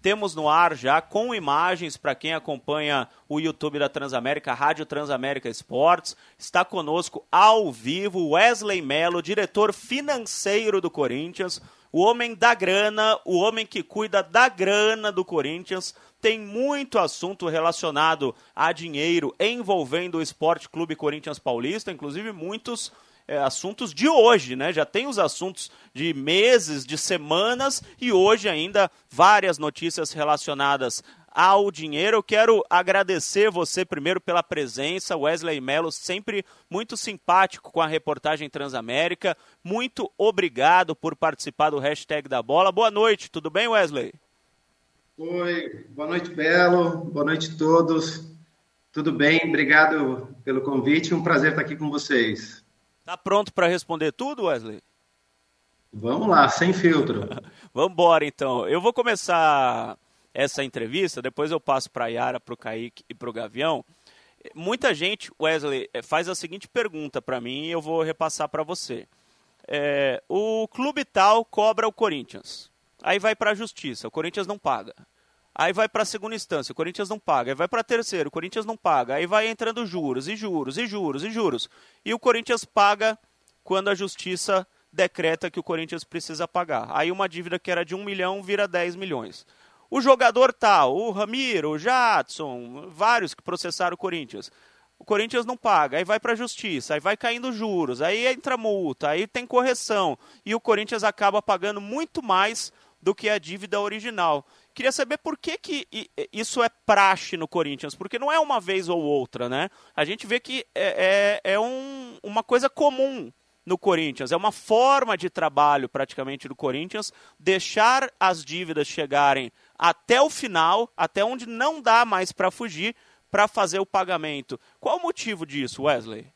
temos no ar já com imagens para quem acompanha o YouTube da Transamérica, Rádio Transamérica Esportes. Está conosco ao vivo Wesley Melo, diretor financeiro do Corinthians, o homem da grana, o homem que cuida da grana do Corinthians. Tem muito assunto relacionado a dinheiro envolvendo o Esporte Clube Corinthians Paulista, inclusive muitos é, assuntos de hoje, né? Já tem os assuntos de meses, de semanas e hoje ainda várias notícias relacionadas ao dinheiro. Eu quero agradecer você primeiro pela presença, Wesley Mello, sempre muito simpático com a reportagem Transamérica. Muito obrigado por participar do hashtag da bola. Boa noite, tudo bem, Wesley? Oi, boa noite, Belo. Boa noite a todos. Tudo bem? Obrigado pelo convite. Um prazer estar aqui com vocês. Tá pronto para responder tudo, Wesley? Vamos lá, sem filtro. Vamos embora, então. Eu vou começar essa entrevista, depois eu passo para a Yara, para o Kaique e para o Gavião. Muita gente, Wesley, eh, faz a seguinte pergunta para mim e eu vou repassar para você. É, o clube tal cobra o Corinthians. Aí vai para a justiça, o Corinthians não paga. Aí vai para a segunda instância, o Corinthians não paga. Aí vai para a terceira, o Corinthians não paga. Aí vai entrando juros e juros e juros e juros. E o Corinthians paga quando a justiça decreta que o Corinthians precisa pagar. Aí uma dívida que era de 1 milhão vira 10 milhões. O jogador tal, o Ramiro, o Jadson, vários que processaram o Corinthians. O Corinthians não paga, aí vai para a justiça, aí vai caindo juros, aí entra multa, aí tem correção. E o Corinthians acaba pagando muito mais do que a dívida original. Queria saber por que, que isso é praxe no Corinthians, porque não é uma vez ou outra, né? A gente vê que é, é, é um, uma coisa comum no Corinthians, é uma forma de trabalho praticamente do Corinthians deixar as dívidas chegarem até o final, até onde não dá mais para fugir, para fazer o pagamento. Qual o motivo disso, Wesley?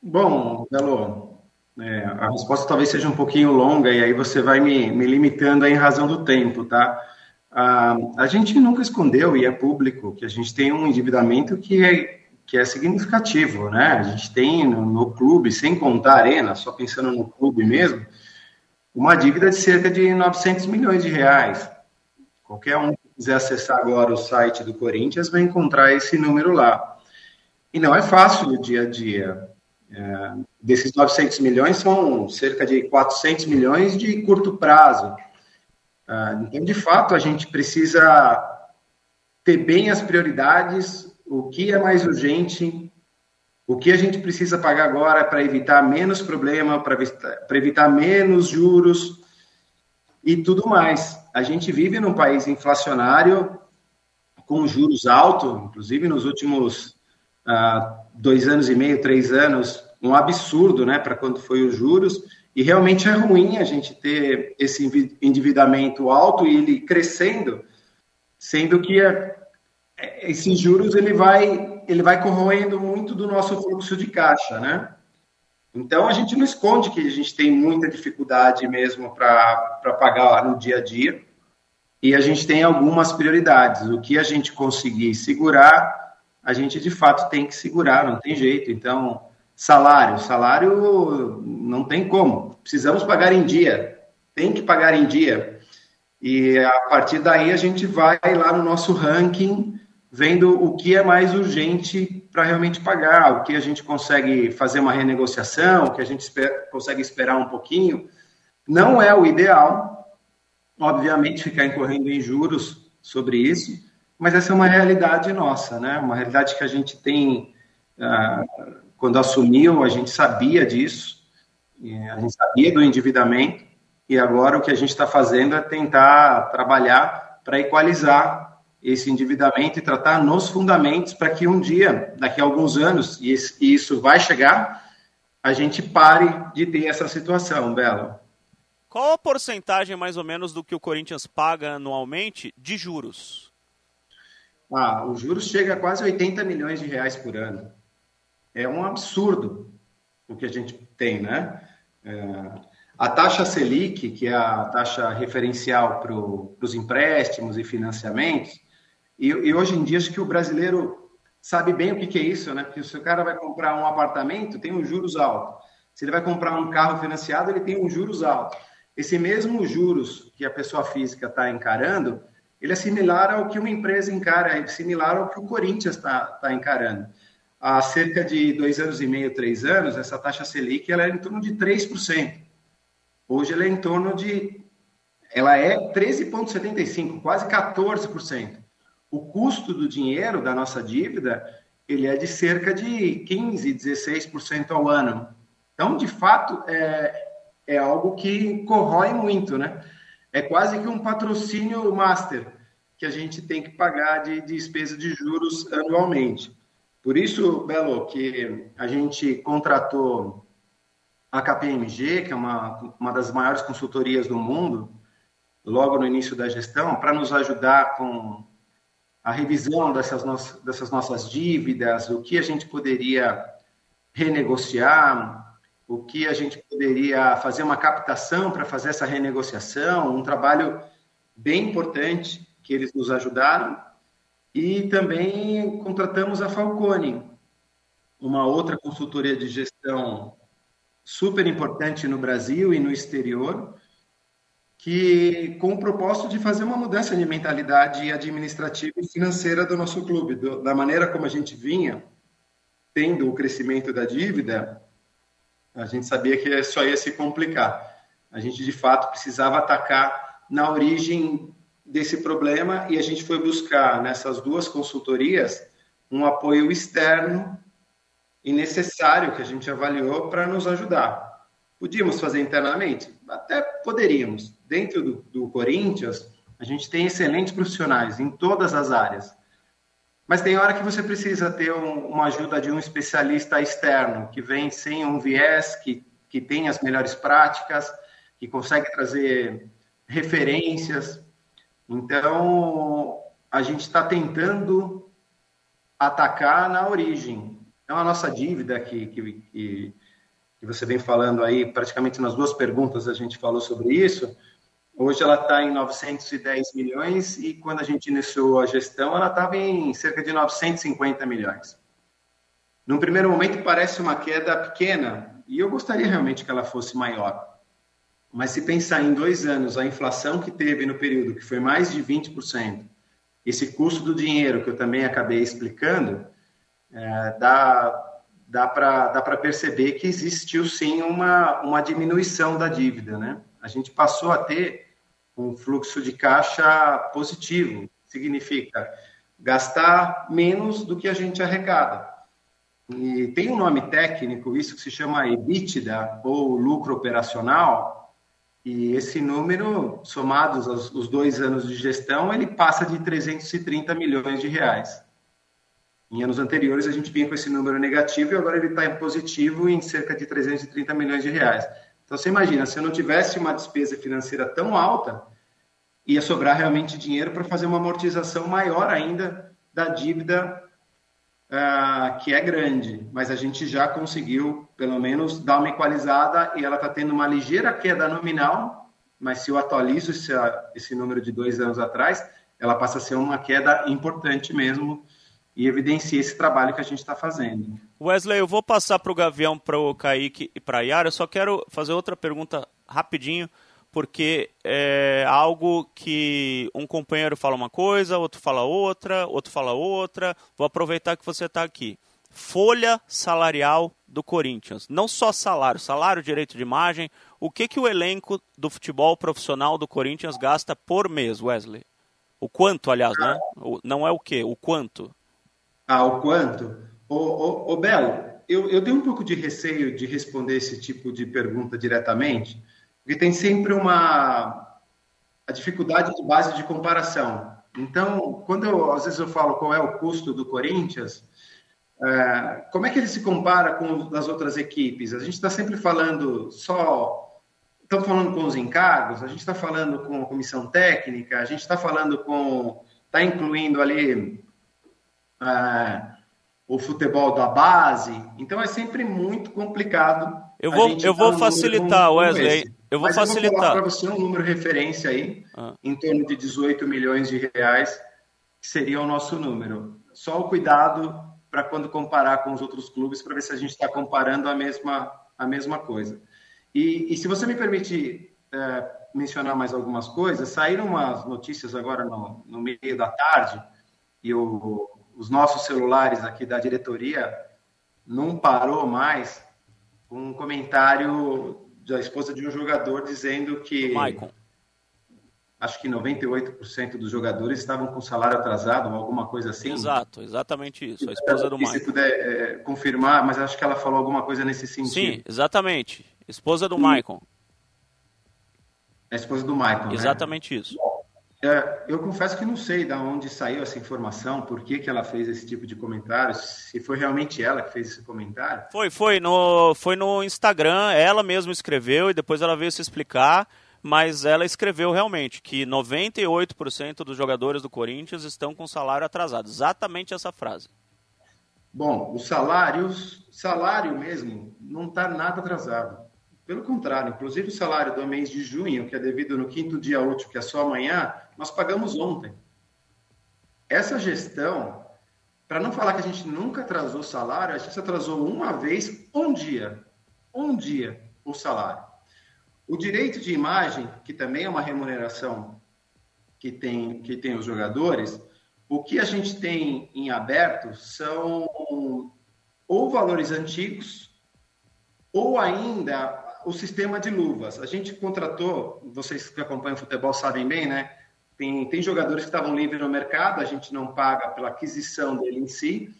Bom, Belo, é, a resposta talvez seja um pouquinho longa e aí você vai me, me limitando em razão do tempo, tá? Ah, a gente nunca escondeu, e é público, que a gente tem um endividamento que é, que é significativo, né? A gente tem no, no clube, sem contar a arena, só pensando no clube mesmo, uma dívida de cerca de 900 milhões de reais. Qualquer um que quiser acessar agora o site do Corinthians vai encontrar esse número lá. E não é fácil no dia a dia. É, desses 900 milhões, são cerca de 400 milhões de curto prazo. É, então, de fato, a gente precisa ter bem as prioridades, o que é mais urgente, o que a gente precisa pagar agora para evitar menos problema, para evitar menos juros e tudo mais. A gente vive num país inflacionário com juros altos, inclusive nos últimos ah, dois anos e meio, três anos, um absurdo, né, para quando foi os juros, e realmente é ruim a gente ter esse endividamento alto e ele crescendo, sendo que é, é, esses juros ele vai, ele vai corroendo muito do nosso fluxo de caixa, né? Então a gente não esconde que a gente tem muita dificuldade mesmo para pagar no dia a dia, e a gente tem algumas prioridades. O que a gente conseguir segurar, a gente de fato tem que segurar, não tem jeito. Então, salário, salário não tem como. Precisamos pagar em dia, tem que pagar em dia. E a partir daí a gente vai lá no nosso ranking vendo o que é mais urgente para realmente pagar, o que a gente consegue fazer uma renegociação, o que a gente consegue esperar um pouquinho. Não é o ideal, obviamente, ficar incorrendo em juros sobre isso, mas essa é uma realidade nossa, né? Uma realidade que a gente tem. Uh, quando assumiu, a gente sabia disso, a gente sabia do endividamento, e agora o que a gente está fazendo é tentar trabalhar para equalizar esse endividamento e tratar nos fundamentos para que um dia, daqui a alguns anos, e isso vai chegar, a gente pare de ter essa situação, Belo. Qual a porcentagem, mais ou menos, do que o Corinthians paga anualmente de juros? Ah, os juros chega a quase 80 milhões de reais por ano. É um absurdo o que a gente tem, né? É, a taxa Selic, que é a taxa referencial para os empréstimos e financiamentos, e, e, hoje em dia acho que o brasileiro sabe bem o que, que é isso, né? Porque se o cara vai comprar um apartamento, tem um juros alto. Se ele vai comprar um carro financiado, ele tem um juros alto. esse mesmo juros que a pessoa física está encarando, ele é similar ao que uma empresa encara, é similar ao que o Corinthians está tá encarando. Há cerca de dois anos e meio, três anos, essa taxa Selic ela é em torno de 3%. Hoje ela é em torno de. Ela é 13,75%, quase 14%. O custo do dinheiro da nossa dívida ele é de cerca de 15, 16% ao ano. Então, de fato, é, é algo que corrói muito, né? É quase que um patrocínio master que a gente tem que pagar de, de despesa de juros anualmente. Por isso, Belo, que a gente contratou a KPMG, que é uma, uma das maiores consultorias do mundo, logo no início da gestão, para nos ajudar com a revisão dessas, no dessas nossas dívidas, o que a gente poderia renegociar, o que a gente poderia fazer uma captação para fazer essa renegociação, um trabalho bem importante que eles nos ajudaram. E também contratamos a Falcone, uma outra consultoria de gestão super importante no Brasil e no exterior, que com o propósito de fazer uma mudança de mentalidade administrativa e financeira do nosso clube, do, da maneira como a gente vinha tendo o crescimento da dívida, a gente sabia que só ia se complicar. A gente de fato precisava atacar na origem desse problema e a gente foi buscar nessas duas consultorias um apoio externo e necessário que a gente avaliou para nos ajudar. Podíamos fazer internamente? Até poderíamos. Dentro do, do Corinthians, a gente tem excelentes profissionais em todas as áreas. Mas tem hora que você precisa ter um, uma ajuda de um especialista externo, que vem sem um viés, que, que tem as melhores práticas, que consegue trazer referências. Então, a gente está tentando atacar na origem. Então, a nossa dívida, que, que, que, que você vem falando aí, praticamente nas duas perguntas a gente falou sobre isso, hoje ela está em 910 milhões e quando a gente iniciou a gestão, ela estava em cerca de 950 milhões. Num primeiro momento, parece uma queda pequena, e eu gostaria realmente que ela fosse maior. Mas se pensar em dois anos, a inflação que teve no período, que foi mais de 20%, esse custo do dinheiro que eu também acabei explicando, é, dá, dá para perceber que existiu sim uma, uma diminuição da dívida. Né? A gente passou a ter um fluxo de caixa positivo, significa gastar menos do que a gente arrecada. E tem um nome técnico, isso que se chama EBITDA, ou lucro operacional, e esse número, somados aos, os dois anos de gestão, ele passa de 330 milhões de reais. Em anos anteriores, a gente vinha com esse número negativo e agora ele está em positivo em cerca de 330 milhões de reais. Então, você imagina, se eu não tivesse uma despesa financeira tão alta, ia sobrar realmente dinheiro para fazer uma amortização maior ainda da dívida uh, que é grande. Mas a gente já conseguiu, pelo menos, dar uma equalizada e ela está tendo uma ligeira queda nominal, mas se eu atualizo esse, esse número de dois anos atrás, ela passa a ser uma queda importante mesmo e evidencia esse trabalho que a gente está fazendo. Wesley, eu vou passar para o Gavião, para o Kaique e para a Yara. Eu só quero fazer outra pergunta rapidinho, porque é algo que um companheiro fala uma coisa, outro fala outra, outro fala outra. Vou aproveitar que você está aqui. Folha salarial do Corinthians. Não só salário, salário, direito de imagem. O que, que o elenco do futebol profissional do Corinthians gasta por mês, Wesley? O quanto, aliás, né? Não é o que, o quanto? ao quanto. Ô, ô, ô Belo, eu, eu tenho um pouco de receio de responder esse tipo de pergunta diretamente, porque tem sempre uma a dificuldade de base de comparação. Então, quando eu, às vezes eu falo qual é o custo do Corinthians, é, como é que ele se compara com as outras equipes? A gente está sempre falando só, estamos falando com os encargos, a gente está falando com a comissão técnica, a gente está falando com, está incluindo ali é, o futebol da base. Então é sempre muito complicado. Eu vou, eu vou facilitar, Wesley. Eu vou Mas facilitar. Eu vou para você um número referência aí, ah. em torno de 18 milhões de reais, que seria o nosso número. Só o cuidado para quando comparar com os outros clubes, para ver se a gente está comparando a mesma, a mesma coisa. E, e, se você me permite é, mencionar mais algumas coisas. Saíram umas notícias agora no, no meio da tarde e o, os nossos celulares aqui da diretoria não parou mais um comentário da esposa de um jogador dizendo que Michael. acho que 98% dos jogadores estavam com salário atrasado ou alguma coisa assim. Exato, exatamente isso. A esposa do Michael. Se puder é, confirmar, mas acho que ela falou alguma coisa nesse sentido. Sim, exatamente. Esposa do Michael. A esposa do Michael. Né? Exatamente né? isso. É, eu confesso que não sei de onde saiu essa informação, por que, que ela fez esse tipo de comentário, se foi realmente ela que fez esse comentário. Foi, foi no, foi no Instagram, ela mesma escreveu e depois ela veio se explicar, mas ela escreveu realmente que 98% dos jogadores do Corinthians estão com salário atrasado. Exatamente essa frase. Bom, os salários, salário mesmo, não está nada atrasado. Pelo contrário, inclusive o salário do mês de junho, que é devido no quinto dia útil, que é só amanhã, nós pagamos ontem. Essa gestão, para não falar que a gente nunca atrasou salário, a gente atrasou uma vez, um dia, um dia o salário. O direito de imagem, que também é uma remuneração que tem, que tem os jogadores, o que a gente tem em aberto são ou valores antigos, ou ainda o sistema de luvas. A gente contratou, vocês que acompanham futebol sabem bem, né? Tem, tem jogadores que estavam livres no mercado, a gente não paga pela aquisição dele em si,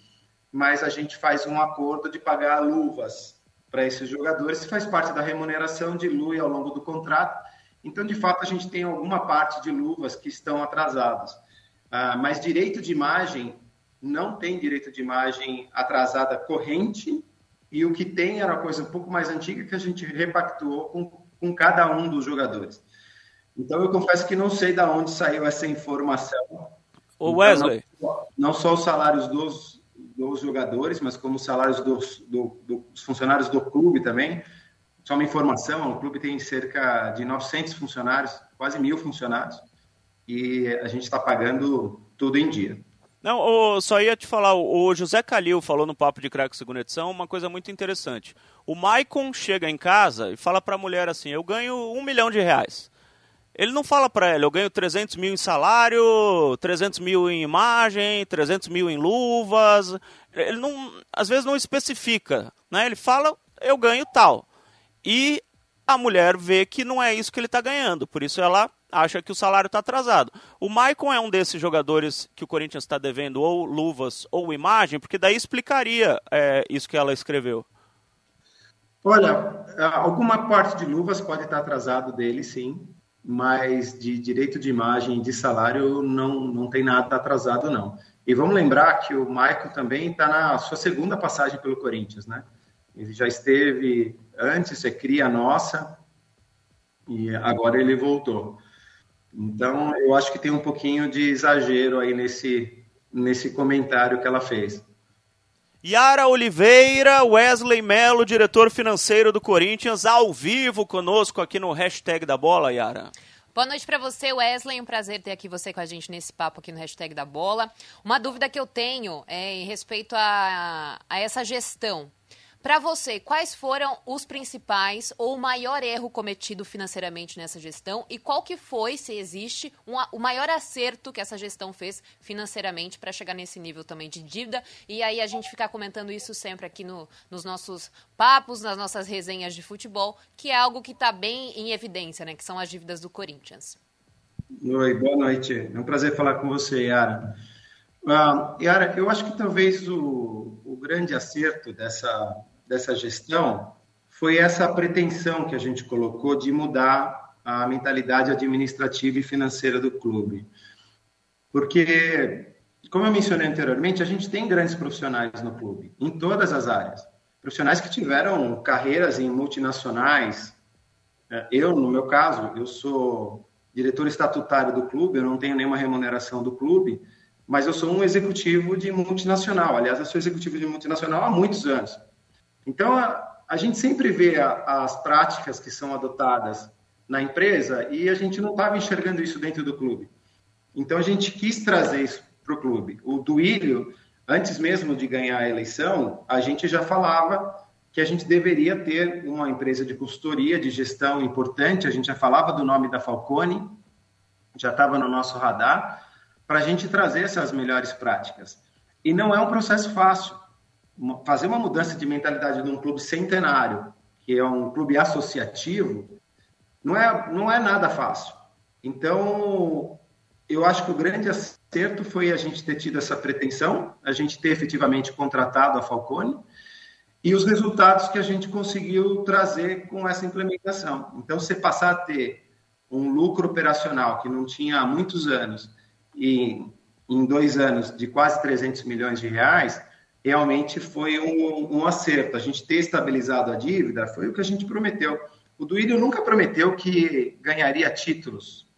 mas a gente faz um acordo de pagar luvas para esses jogadores, faz parte da remuneração, dilui ao longo do contrato. Então, de fato, a gente tem alguma parte de luvas que estão atrasadas. Ah, mas direito de imagem, não tem direito de imagem atrasada corrente e o que tem era uma coisa um pouco mais antiga que a gente repactuou com, com cada um dos jogadores. Então, eu confesso que não sei de onde saiu essa informação. O então, Wesley. Não, não, só os salários dos, dos jogadores, mas como os salários dos, do, dos funcionários do clube também. Só uma informação, o clube tem cerca de 900 funcionários, quase mil funcionários, e a gente está pagando tudo em dia. Não, o, só ia te falar, o José Calil falou no Papo de Crack Segunda Edição uma coisa muito interessante. O Maicon chega em casa e fala para a mulher assim, eu ganho um milhão de reais. Ele não fala para ela, eu ganho 300 mil em salário, 300 mil em imagem, 300 mil em luvas. Ele não, às vezes não especifica, né? Ele fala, eu ganho tal. E a mulher vê que não é isso que ele está ganhando, por isso ela acha que o salário está atrasado. O Maicon é um desses jogadores que o Corinthians está devendo ou luvas ou imagem, porque daí explicaria é, isso que ela escreveu. Olha, alguma parte de luvas pode estar atrasado dele, sim, mas de direito de imagem de salário não, não tem nada atrasado, não. E vamos lembrar que o Maicon também está na sua segunda passagem pelo Corinthians, né? Ele já esteve antes, é cria nossa, e agora ele voltou. Então, eu acho que tem um pouquinho de exagero aí nesse, nesse comentário que ela fez. Yara Oliveira, Wesley Melo, diretor financeiro do Corinthians, ao vivo conosco aqui no hashtag da bola, Yara. Boa noite para você, Wesley. Um prazer ter aqui você com a gente nesse papo aqui no hashtag da bola. Uma dúvida que eu tenho é em respeito a, a essa gestão para você, quais foram os principais ou o maior erro cometido financeiramente nessa gestão e qual que foi, se existe, um, o maior acerto que essa gestão fez financeiramente para chegar nesse nível também de dívida? E aí a gente ficar comentando isso sempre aqui no, nos nossos papos, nas nossas resenhas de futebol, que é algo que está bem em evidência, né? Que são as dívidas do Corinthians. Oi, boa noite. É um prazer falar com você, Yara. Uh, Yara, eu acho que talvez o, o grande acerto dessa dessa gestão foi essa pretensão que a gente colocou de mudar a mentalidade administrativa e financeira do clube. Porque, como eu mencionei anteriormente, a gente tem grandes profissionais no clube, em todas as áreas. Profissionais que tiveram carreiras em multinacionais. É, eu, no meu caso, eu sou diretor estatutário do clube, eu não tenho nenhuma remuneração do clube, mas eu sou um executivo de multinacional. Aliás, eu sou executivo de multinacional há muitos anos. Então, a, a gente sempre vê a, as práticas que são adotadas na empresa e a gente não estava enxergando isso dentro do clube. Então, a gente quis trazer isso para o clube. O Duílio, antes mesmo de ganhar a eleição, a gente já falava que a gente deveria ter uma empresa de consultoria, de gestão importante. A gente já falava do nome da Falcone, já estava no nosso radar, para a gente trazer essas melhores práticas. E não é um processo fácil. Fazer uma mudança de mentalidade de um clube centenário, que é um clube associativo, não é, não é nada fácil. Então, eu acho que o grande acerto foi a gente ter tido essa pretensão, a gente ter efetivamente contratado a Falcone e os resultados que a gente conseguiu trazer com essa implementação. Então, você passar a ter um lucro operacional que não tinha há muitos anos e em dois anos de quase 300 milhões de reais, realmente foi um, um acerto. A gente ter estabilizado a dívida foi o que a gente prometeu. O Duílio nunca prometeu que ganharia títulos.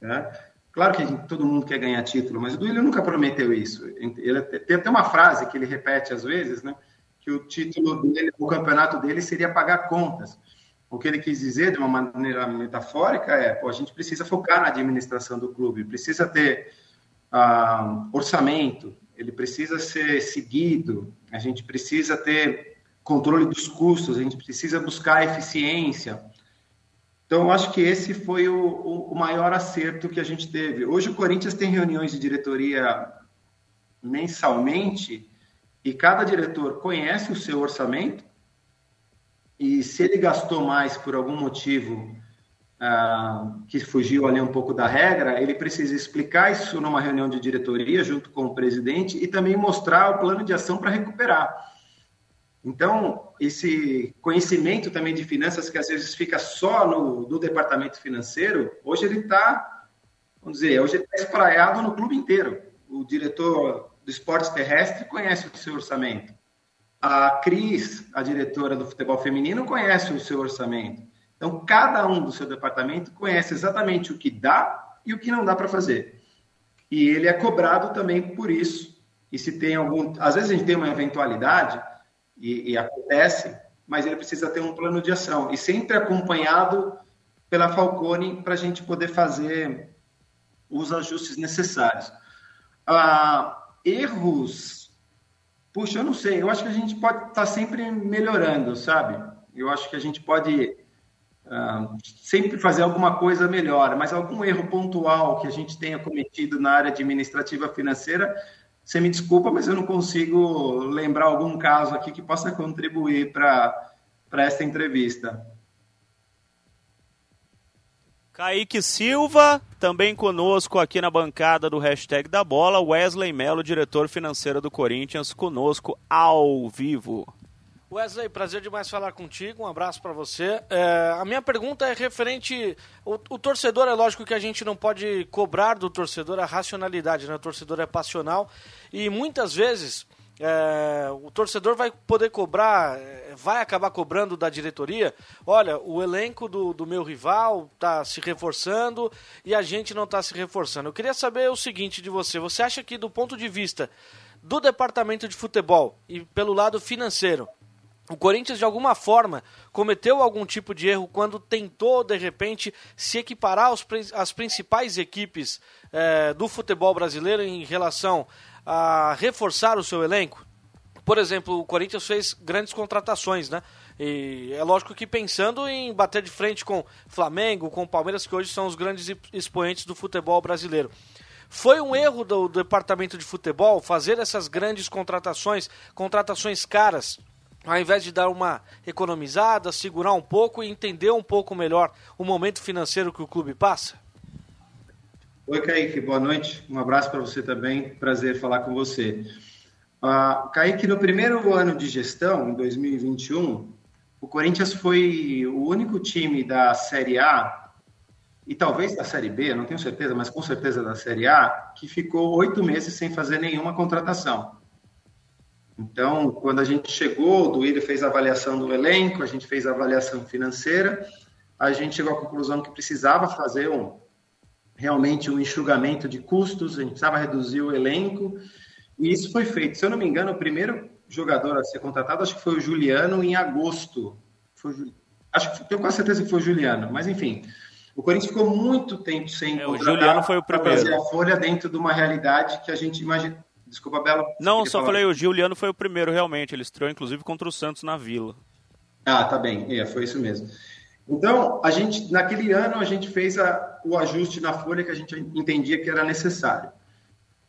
Né? Claro que todo mundo quer ganhar título, mas o Duílio nunca prometeu isso. Ele tem até uma frase que ele repete às vezes, né? que o título dele, o campeonato dele seria pagar contas. O que ele quis dizer, de uma maneira metafórica, é: pô, a gente precisa focar na administração do clube, precisa ter uh, orçamento, ele precisa ser seguido, a gente precisa ter controle dos custos, a gente precisa buscar eficiência. Então, acho que esse foi o, o, maior acerto que a gente teve. Hoje, o Corinthians tem reuniões de diretoria mensalmente e cada diretor conhece o seu orçamento. E se ele gastou mais por algum motivo ah, que fugiu ali um pouco da regra, ele precisa explicar isso numa reunião de diretoria junto com o presidente e também mostrar o plano de ação para recuperar. Então, esse conhecimento também de finanças que às vezes fica só no, no departamento financeiro, hoje ele está, vamos dizer, hoje está espraiado no clube inteiro. O diretor do esporte terrestre conhece o seu orçamento. A Cris, a diretora do futebol feminino, conhece o seu orçamento. Então, cada um do seu departamento conhece exatamente o que dá e o que não dá para fazer. E ele é cobrado também por isso. E se tem algum. Às vezes a gente tem uma eventualidade e, e acontece, mas ele precisa ter um plano de ação e sempre acompanhado pela Falcone para a gente poder fazer os ajustes necessários. Ah, erros, puxa, eu não sei, eu acho que a gente pode estar tá sempre melhorando, sabe? Eu acho que a gente pode ah, sempre fazer alguma coisa melhor, mas algum erro pontual que a gente tenha cometido na área administrativa financeira, você me desculpa, mas eu não consigo lembrar algum caso aqui que possa contribuir para esta entrevista. Kaique Silva, também conosco aqui na bancada do hashtag da bola. Wesley Melo, diretor financeiro do Corinthians, conosco ao vivo. Wesley, prazer demais falar contigo. Um abraço para você. É, a minha pergunta é referente. O, o, torcedor, é lógico que a gente não pode cobrar do torcedor a racionalidade, né? O torcedor é passional e muitas vezes é, o torcedor vai poder cobrar, é, vai acabar cobrando da diretoria. Olha, o elenco do, do meu rival está se reforçando e a gente não está se reforçando. Eu queria saber o seguinte de você: você acha que, do ponto de vista do departamento de futebol e pelo lado financeiro, o Corinthians, de alguma forma, cometeu algum tipo de erro quando tentou, de repente, se equiparar aos, às principais equipes eh, do futebol brasileiro em relação a reforçar o seu elenco? Por exemplo, o Corinthians fez grandes contratações, né? E é lógico que pensando em bater de frente com Flamengo, com Palmeiras, que hoje são os grandes expoentes do futebol brasileiro. Foi um erro do, do departamento de futebol fazer essas grandes contratações, contratações caras, ao invés de dar uma economizada, segurar um pouco e entender um pouco melhor o momento financeiro que o clube passa? Oi, Kaique, boa noite. Um abraço para você também. Prazer falar com você. Uh, Kaique, no primeiro ano de gestão, em 2021, o Corinthians foi o único time da Série A e talvez da Série B, não tenho certeza, mas com certeza da Série A, que ficou oito meses sem fazer nenhuma contratação. Então, quando a gente chegou, o Duílio fez a avaliação do elenco, a gente fez a avaliação financeira, a gente chegou à conclusão que precisava fazer um, realmente um enxugamento de custos, a gente precisava reduzir o elenco, e isso foi feito. Se eu não me engano, o primeiro jogador a ser contratado, acho que foi o Juliano em agosto. Foi, acho que tenho quase certeza que foi o Juliano, mas enfim. O Corinthians ficou muito tempo sem é, o Juliano foi o primeiro. fazer a folha dentro de uma realidade que a gente imagina, Desculpa, Bela. Não, só falar? falei, o Giuliano foi o primeiro, realmente. Ele estreou, inclusive, contra o Santos na Vila. Ah, tá bem. É, foi isso mesmo. Então, a gente, naquele ano, a gente fez a, o ajuste na folha que a gente entendia que era necessário.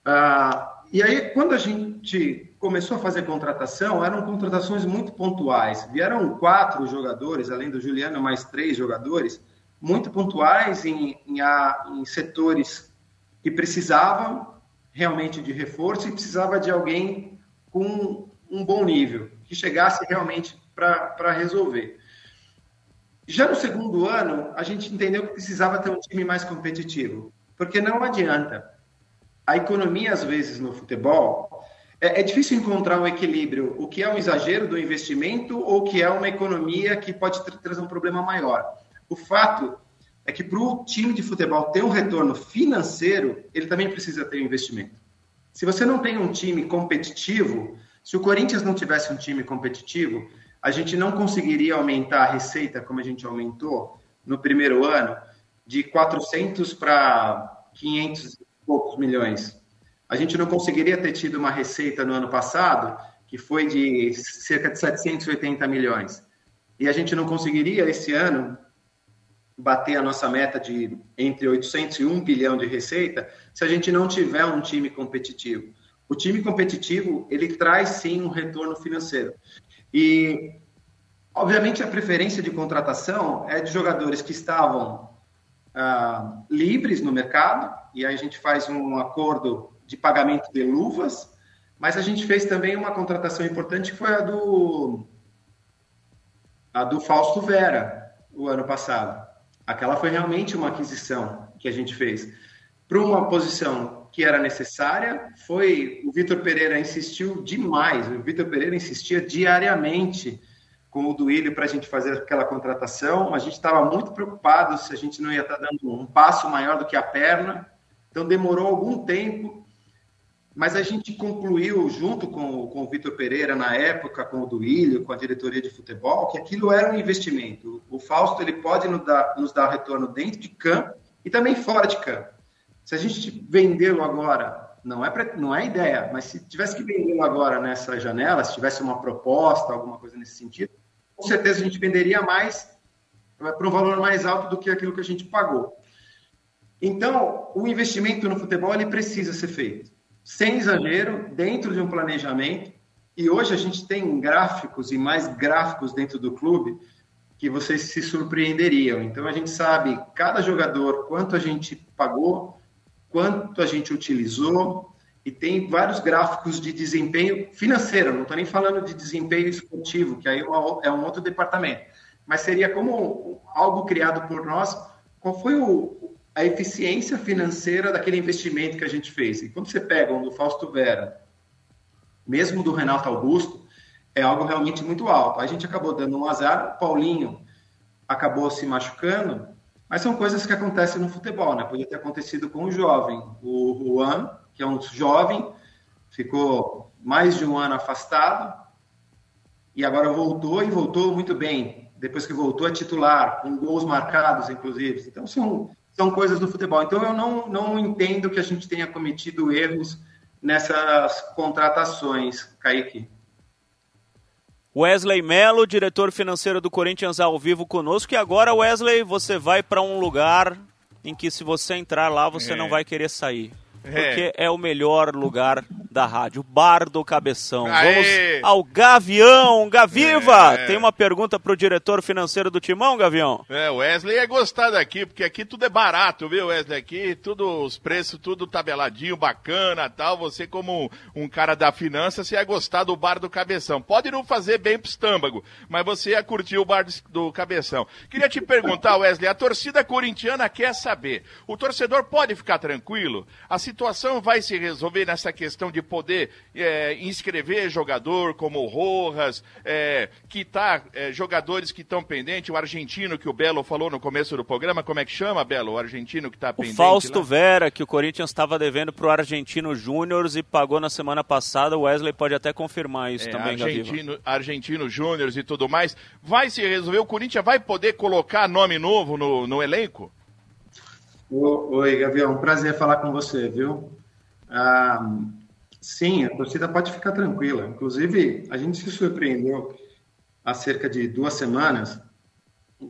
Ah, e aí, quando a gente começou a fazer contratação, eram contratações muito pontuais. Vieram quatro jogadores, além do Juliano, mais três jogadores, muito pontuais em, em, em setores que precisavam realmente de reforço e precisava de alguém com um bom nível, que chegasse realmente para resolver. Já no segundo ano, a gente entendeu que precisava ter um time mais competitivo, porque não adianta. A economia, às vezes, no futebol, é, é difícil encontrar um equilíbrio, o que é um exagero do investimento ou o que é uma economia que pode trazer um problema maior. O fato é que para o time de futebol ter um retorno financeiro, ele também precisa ter investimento. Se você não tem um time competitivo, se o Corinthians não tivesse um time competitivo, a gente não conseguiria aumentar a receita como a gente aumentou no primeiro ano, de 400 para 500 e poucos milhões. A gente não conseguiria ter tido uma receita no ano passado que foi de cerca de 780 milhões. E a gente não conseguiria esse ano bater a nossa meta de entre 800 e 1 bilhão de receita se a gente não tiver um time competitivo. O time competitivo, ele traz sim um retorno financeiro. E, obviamente, a preferência de contratação é de jogadores que estavam ah, livres no mercado, e aí a gente faz um acordo de pagamento de luvas, mas a gente fez também uma contratação importante que foi a do, a do Fausto Vera, o ano passado. Aquela foi realmente uma aquisição que a gente fez para uma posição que era necessária foi o Vitor Pereira insistiu demais. O Vitor Pereira insistia diariamente com o Duílio para a gente fazer aquela contratação. A gente estava muito preocupado se a gente não ia estar tá dando um passo maior do que a perna. Então demorou algum tempo, mas a gente concluiu junto com, com o Vitor Pereira na época, com o Duílio, com a diretoria de futebol, que aquilo era um investimento. O Fausto ele pode nos dar, nos dar retorno dentro de campo e também fora de campo. Se a gente vendê-lo agora, não é, pra, não é ideia, mas se tivesse que vendê-lo agora nessa janela, se tivesse uma proposta, alguma coisa nesse sentido, com certeza a gente venderia mais para um valor mais alto do que aquilo que a gente pagou. Então, o investimento no futebol ele precisa ser feito sem exagero, dentro de um planejamento. E hoje a gente tem gráficos e mais gráficos dentro do clube que vocês se surpreenderiam. Então a gente sabe cada jogador quanto a gente pagou, quanto a gente utilizou, e tem vários gráficos de desempenho financeiro, não estou nem falando de desempenho esportivo, que aí é um outro departamento, mas seria como algo criado por nós, qual foi o, a eficiência financeira daquele investimento que a gente fez. E quando você pega um do Fausto Vera, mesmo do Renato Augusto, é algo realmente muito alto. A gente acabou dando um azar, o Paulinho acabou se machucando, mas são coisas que acontecem no futebol, né? Podia ter acontecido com um jovem. O Juan, que é um jovem, ficou mais de um ano afastado e agora voltou e voltou muito bem. Depois que voltou, é titular, com gols marcados, inclusive. Então, são, são coisas do futebol. Então, eu não, não entendo que a gente tenha cometido erros nessas contratações, Kaique. Wesley Melo, diretor financeiro do Corinthians ao vivo conosco. E agora, Wesley, você vai para um lugar em que se você entrar lá, você é. não vai querer sair. Porque é. é o melhor lugar da rádio, Bar do Cabeção. Aê. Vamos ao Gavião. Gaviva! É. Tem uma pergunta para o diretor financeiro do Timão, Gavião? É, Wesley é gostar daqui, porque aqui tudo é barato, viu, Wesley? Aqui tudo, os preços tudo tabeladinho, bacana tal. Você como um cara da finança, você ia gostar do Bar do Cabeção. Pode não fazer bem pro estômago, mas você ia curtir o Bar do Cabeção. Queria te perguntar, Wesley, a torcida corintiana quer saber, o torcedor pode ficar tranquilo? A situação vai se resolver nessa questão de poder é, inscrever jogador como o Rojas, é, quitar é, jogadores que estão pendentes, o argentino que o Belo falou no começo do programa, como é que chama, Belo? O argentino que está pendente? O Fausto lá? Vera, que o Corinthians estava devendo para o Argentino Júnior e pagou na semana passada, o Wesley pode até confirmar isso é, também, Argentino, Argentino Júnior e tudo mais. Vai se resolver, o Corinthians vai poder colocar nome novo no, no elenco? Oi, Gavião, prazer falar com você, viu? Ah, sim, a torcida pode ficar tranquila. Inclusive, a gente se surpreendeu. há cerca de duas semanas,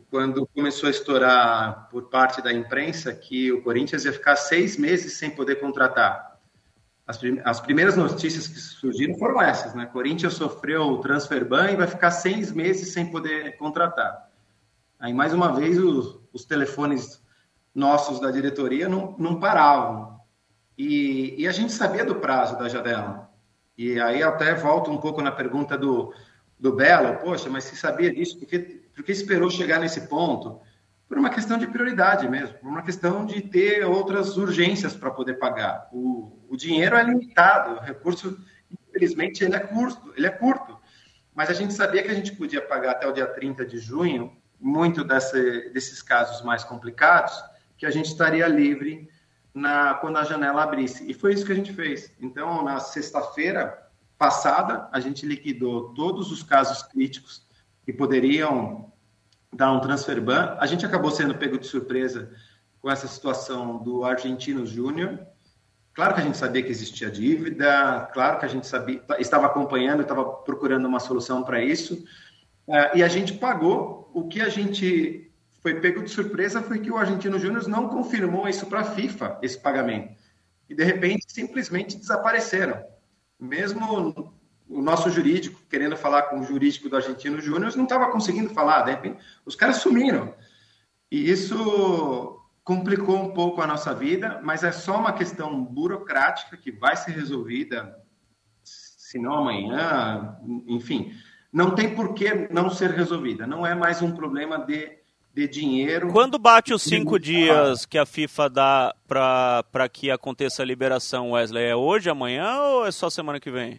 quando começou a estourar por parte da imprensa que o Corinthians ia ficar seis meses sem poder contratar. As, prim as primeiras notícias que surgiram foram essas, né? Corinthians sofreu o transfer ban e vai ficar seis meses sem poder contratar. Aí, mais uma vez, os, os telefones nossos da diretoria não, não paravam. E, e, a gente sabia do prazo da janela. E aí até volto um pouco na pergunta do, do Belo, poxa, mas se sabia disso, por que, por que esperou chegar nesse ponto? Por uma questão de prioridade mesmo, por uma questão de ter outras urgências para poder pagar. O, o dinheiro é limitado, o recurso, infelizmente, ele é curto, ele é curto. Mas a gente sabia que a gente podia pagar até o dia 30 de junho, muito desse, desses casos mais complicados, que a gente estaria livre na, quando a janela abrisse. E foi isso que a gente fez. Então, na sexta-feira passada, a gente liquidou todos os casos críticos que poderiam dar um transfer ban. A gente acabou sendo pego de surpresa com essa situação do Argentino Júnior. Claro que a gente sabia que existia dívida, claro que a gente sabia, estava acompanhando, estava procurando uma solução para isso, uh, e a gente pagou. O que a gente foi pego de surpresa foi que o Argentino Júnior não confirmou isso para a FIFA, esse pagamento. E, de repente, simplesmente desapareceram. Mesmo o nosso jurídico, querendo falar com o jurídico do Argentino Júnior, não estava conseguindo falar. De repente, os caras sumiram. E isso complicou um pouco a nossa vida, mas é só uma questão burocrática que vai ser resolvida, se não amanhã, enfim. Não tem por que não ser resolvida. Não é mais um problema de de dinheiro. Quando bate os cinco dias que a FIFA dá para que aconteça a liberação, Wesley? É hoje, amanhã ou é só semana que vem?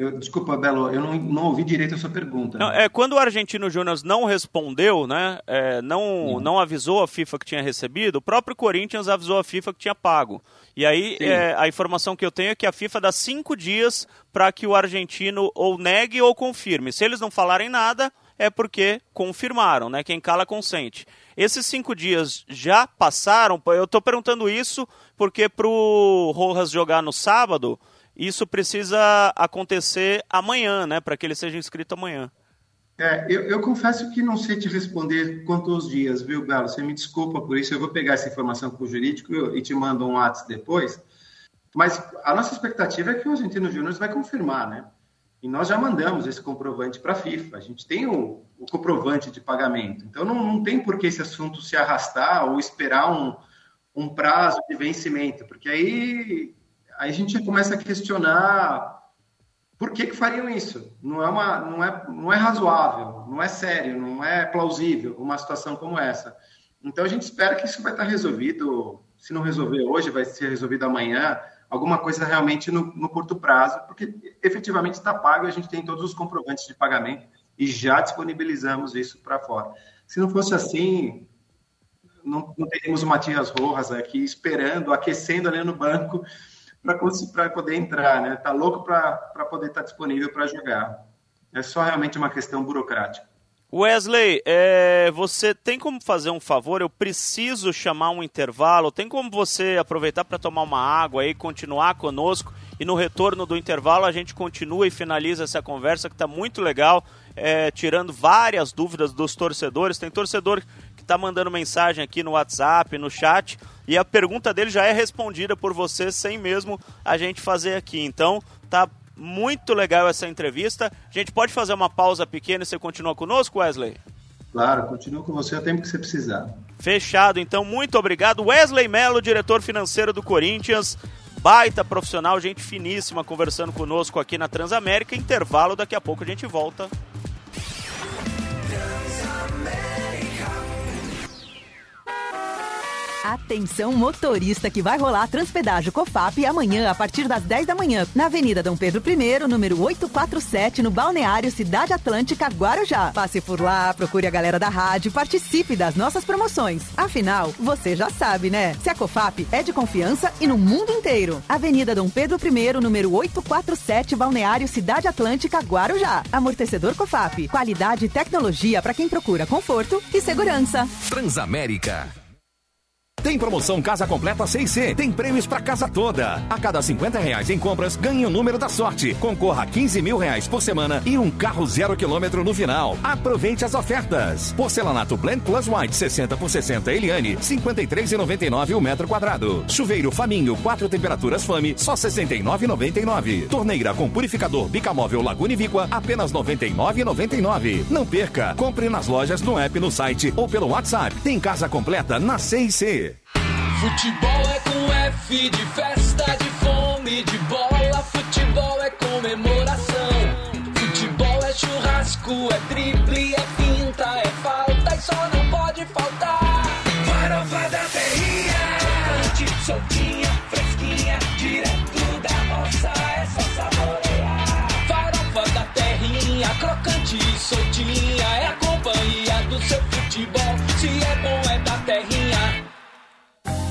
Eu, desculpa, Belo, eu não, não, ouvi direito a sua pergunta. Não, é, quando o Argentino Júnior não respondeu, né, é, não, não avisou a FIFA que tinha recebido, o próprio Corinthians avisou a FIFA que tinha pago. E aí é, a informação que eu tenho é que a FIFA dá cinco dias para que o argentino ou negue ou confirme. Se eles não falarem nada, é porque confirmaram, né? Quem cala consente. Esses cinco dias já passaram. Eu estou perguntando isso porque para o Rojas jogar no sábado, isso precisa acontecer amanhã, né? Para que ele seja inscrito amanhã. É, eu, eu, confesso que não sei te responder quantos dias, viu, Galo? Você me desculpa por isso. Eu vou pegar essa informação com o jurídico e te mando um WhatsApp depois. Mas a nossa expectativa é que o Argentino Júnior vai confirmar, né? E nós já mandamos esse comprovante para a FIFA. A gente tem o, o, comprovante de pagamento. Então, não, não tem por que esse assunto se arrastar ou esperar um, um prazo de vencimento, porque aí, aí a gente começa a questionar por que, que fariam isso. Não é, uma, não, é, não é razoável, não é sério, não é plausível uma situação como essa. Então, a gente espera que isso vai estar resolvido. Se não resolver hoje, vai ser resolvido amanhã alguma coisa realmente no, no curto prazo, porque efetivamente está pago a gente tem todos os comprovantes de pagamento e já disponibilizamos isso para fora. Se não fosse assim, não, não teríamos o Matias Rojas aqui esperando, aquecendo ali no banco para poder entrar, né? Tá louco para poder estar tá disponível para jogar. É só realmente uma questão burocrática. Wesley, é, você tem como fazer um favor? Eu preciso chamar um intervalo. Tem como você aproveitar para tomar uma água e continuar conosco? E no retorno do intervalo a gente continua e finaliza essa conversa que está muito legal, é, tirando várias dúvidas dos torcedores. Tem torcedor que está mandando mensagem aqui no WhatsApp, no chat, e a pergunta dele já é respondida por você sem mesmo a gente fazer aqui. Então, tá muito legal essa entrevista. A gente pode fazer uma pausa pequena e você continua conosco, Wesley? Claro, continuo com você o tempo que você precisar. Fechado, então, muito obrigado. Wesley Mello, diretor financeiro do Corinthians, baita profissional, gente finíssima, conversando conosco aqui na Transamérica. Intervalo, daqui a pouco a gente volta. Atenção motorista que vai rolar Transpedágio Cofap amanhã a partir das 10 da manhã, na Avenida Dom Pedro I, número 847, no Balneário Cidade Atlântica, Guarujá. Passe por lá, procure a galera da rádio, participe das nossas promoções. Afinal, você já sabe, né? Se a Cofap é de confiança e no mundo inteiro. Avenida Dom Pedro I, número 847, Balneário Cidade Atlântica, Guarujá. Amortecedor Cofap, qualidade e tecnologia para quem procura conforto e segurança. Transamérica. Tem promoção Casa Completa 6C. Tem prêmios para casa toda. A cada 50 reais em compras, ganhe o número da sorte. Concorra a 15 mil reais por semana e um carro zero quilômetro no final. Aproveite as ofertas. Porcelanato Blend Plus White 60 por 60 Eliane, 53,99 o metro quadrado. Chuveiro Faminho, quatro temperaturas Fame, só 69,99. Torneira com purificador Bicamóvel Laguna e Víqua, apenas 99,99. Não perca. Compre nas lojas, no app, no site ou pelo WhatsApp. Tem casa completa na C&C. Futebol é com F de festa, de fome, de bola. Futebol é comemoração. Futebol é churrasco, é drible, é finta, é falta e só não pode faltar. Farofa da terrinha, crocante,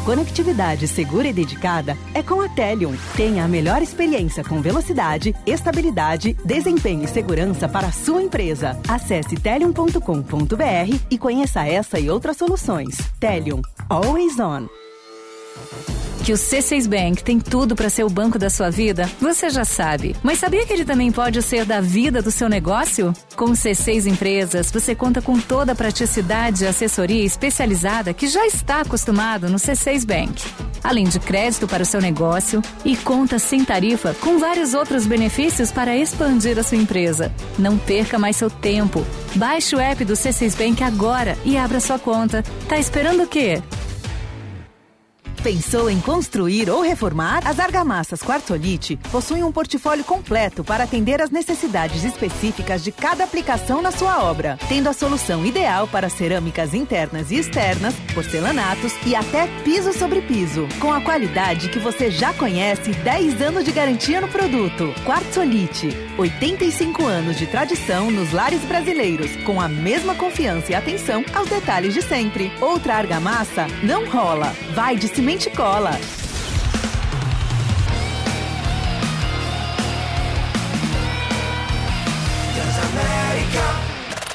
Conectividade segura e dedicada é com a Telium. Tenha a melhor experiência com velocidade, estabilidade, desempenho e segurança para a sua empresa. Acesse telium.com.br e conheça essa e outras soluções. Telium. Always on. Que o C6 Bank tem tudo para ser o banco da sua vida, você já sabe. Mas sabia que ele também pode ser da vida do seu negócio? Com o C6 Empresas, você conta com toda a praticidade e assessoria especializada que já está acostumado no C6 Bank. Além de crédito para o seu negócio e conta sem tarifa com vários outros benefícios para expandir a sua empresa. Não perca mais seu tempo. Baixe o app do C6 Bank agora e abra sua conta. Tá esperando o quê? Pensou em construir ou reformar? As argamassas Quartzolite possuem um portfólio completo para atender às necessidades específicas de cada aplicação na sua obra, tendo a solução ideal para cerâmicas internas e externas, porcelanatos e até piso sobre piso, com a qualidade que você já conhece e 10 anos de garantia no produto. Quartzolite, 85 anos de tradição nos lares brasileiros, com a mesma confiança e atenção aos detalhes de sempre. Outra argamassa não rola. Vai de cimento Cola.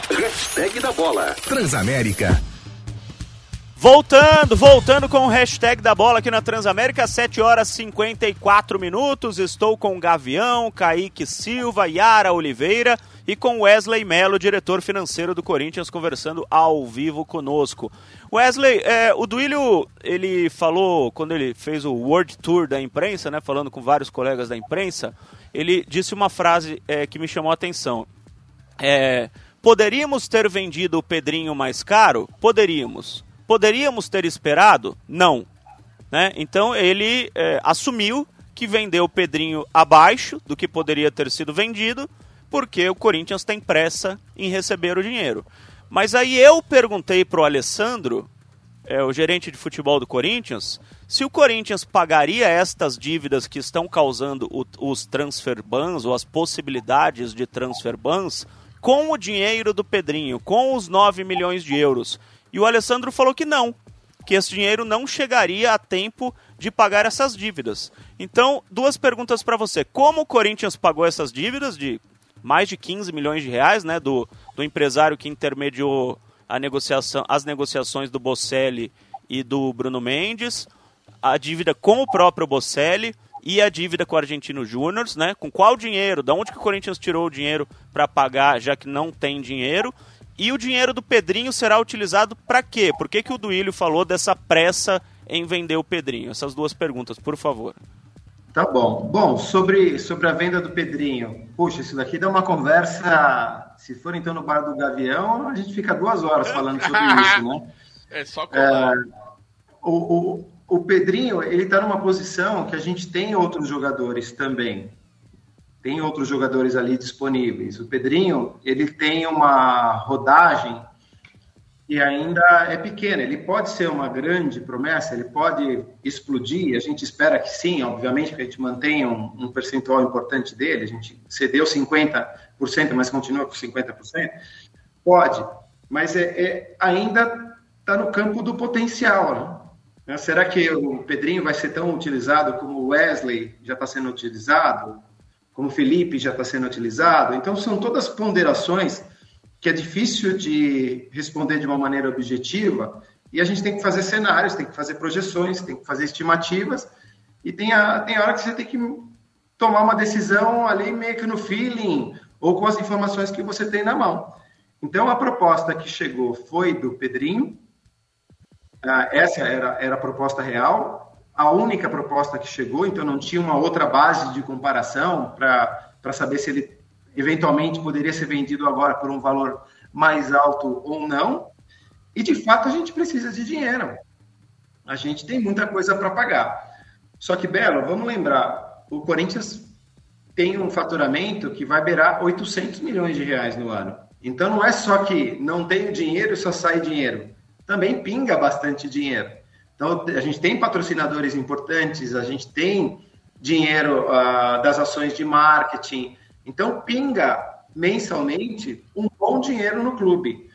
Hashtag da bola. Transamérica. Voltando, voltando com o hashtag da bola aqui na Transamérica, 7 horas 54 minutos. Estou com Gavião, Kaique Silva, Yara Oliveira e com Wesley Mello, diretor financeiro do Corinthians, conversando ao vivo conosco. Wesley, é, o Duílio, ele falou, quando ele fez o World Tour da imprensa, né, falando com vários colegas da imprensa, ele disse uma frase é, que me chamou a atenção. É, poderíamos ter vendido o Pedrinho mais caro? Poderíamos. Poderíamos ter esperado? Não. Né? Então ele é, assumiu que vendeu o Pedrinho abaixo do que poderia ter sido vendido porque o Corinthians tem pressa em receber o dinheiro. Mas aí eu perguntei para o Alessandro, é, o gerente de futebol do Corinthians, se o Corinthians pagaria estas dívidas que estão causando o, os transfer bans ou as possibilidades de transfer bans com o dinheiro do Pedrinho, com os 9 milhões de euros. E o Alessandro falou que não, que esse dinheiro não chegaria a tempo de pagar essas dívidas. Então, duas perguntas para você. Como o Corinthians pagou essas dívidas de mais de 15 milhões de reais, né, do, do empresário que intermediou a negociação, as negociações do Bocelli e do Bruno Mendes, a dívida com o próprio Bocelli e a dívida com o Argentino Júnior, né? Com qual dinheiro? Da onde que o Corinthians tirou o dinheiro para pagar, já que não tem dinheiro? E o dinheiro do Pedrinho será utilizado para quê? Por que, que o Duílio falou dessa pressa em vender o Pedrinho? Essas duas perguntas, por favor. Tá bom. Bom, sobre, sobre a venda do Pedrinho. Puxa, isso daqui dá uma conversa. Se for então no bar do Gavião, a gente fica duas horas falando sobre isso, né? É só colar. É, o, o, o Pedrinho, ele está numa posição que a gente tem outros jogadores também. Tem outros jogadores ali disponíveis. O Pedrinho, ele tem uma rodagem e ainda é pequena. Ele pode ser uma grande promessa, ele pode explodir, a gente espera que sim, obviamente, que a gente mantenha um, um percentual importante dele, a gente cedeu 50%, mas continua com 50%. Pode, mas é, é ainda está no campo do potencial. Né? Será que o Pedrinho vai ser tão utilizado como o Wesley já está sendo utilizado, como o Felipe já está sendo utilizado? Então, são todas ponderações que é difícil de responder de uma maneira objetiva e a gente tem que fazer cenários, tem que fazer projeções, tem que fazer estimativas, e tem a, tem hora que você tem que tomar uma decisão ali meio que no feeling, ou com as informações que você tem na mão. Então, a proposta que chegou foi do Pedrinho, ah, essa era, era a proposta real, a única proposta que chegou, então não tinha uma outra base de comparação para saber se ele eventualmente poderia ser vendido agora por um valor mais alto ou não. E de fato a gente precisa de dinheiro. A gente tem muita coisa para pagar. Só que, Belo, vamos lembrar, o Corinthians tem um faturamento que vai beirar 800 milhões de reais no ano. Então não é só que não tem dinheiro e só sai dinheiro. Também pinga bastante dinheiro. Então a gente tem patrocinadores importantes, a gente tem dinheiro uh, das ações de marketing. Então pinga mensalmente um bom dinheiro no clube.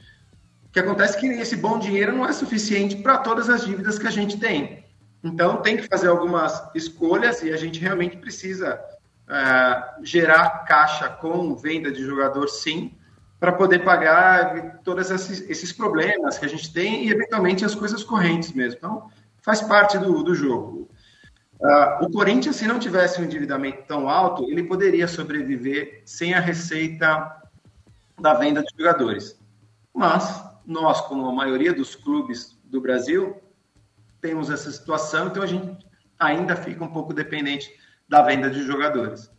O que acontece é que esse bom dinheiro não é suficiente para todas as dívidas que a gente tem. Então, tem que fazer algumas escolhas e a gente realmente precisa uh, gerar caixa com venda de jogador, sim, para poder pagar todos esses, problemas que a gente tem e, eventualmente, as coisas correntes mesmo. Então, faz parte do, do jogo. Uh, o Corinthians, se não tivesse um endividamento tão alto, ele poderia sobreviver sem a receita da venda de jogadores. Mas nós, como a maioria dos clubes do Brasil, temos essa situação, então a gente ainda fica um pouco dependente da venda de jogadores.